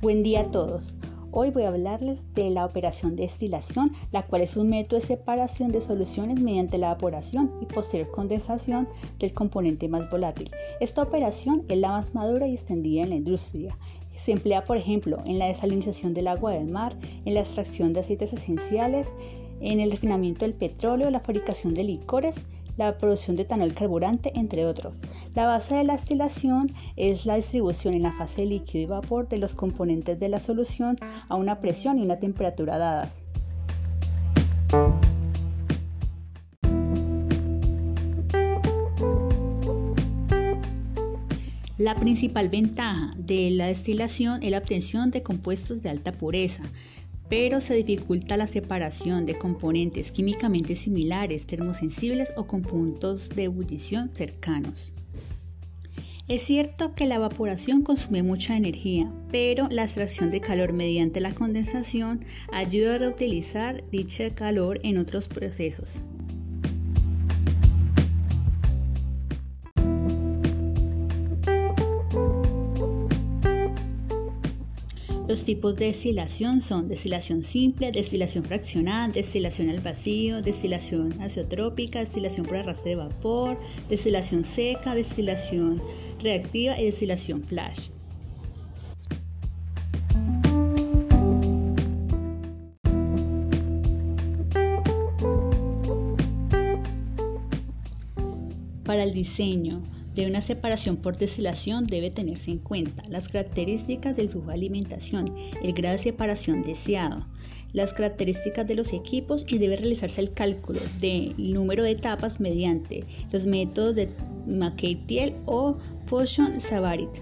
Buen día a todos. Hoy voy a hablarles de la operación de destilación, la cual es un método de separación de soluciones mediante la evaporación y posterior condensación del componente más volátil. Esta operación es la más madura y extendida en la industria. Se emplea, por ejemplo, en la desalinización del agua del mar, en la extracción de aceites esenciales, en el refinamiento del petróleo, la fabricación de licores la producción de etanol carburante, entre otros. La base de la destilación es la distribución en la fase líquido y vapor de los componentes de la solución a una presión y una temperatura dadas. La principal ventaja de la destilación es la obtención de compuestos de alta pureza, pero se dificulta la separación de componentes químicamente similares, termosensibles o con puntos de ebullición cercanos. Es cierto que la evaporación consume mucha energía, pero la extracción de calor mediante la condensación ayuda a reutilizar dicha calor en otros procesos. Los tipos de destilación son destilación simple, destilación fraccionada, destilación al vacío, destilación azeotrópica, destilación por arrastre de vapor, destilación seca, destilación reactiva y destilación flash. Para el diseño, de una separación por destilación debe tenerse en cuenta las características del flujo de alimentación, el grado de separación deseado, las características de los equipos y debe realizarse el cálculo del número de etapas mediante los métodos de McKay-Thiel o Poisson-Savarit.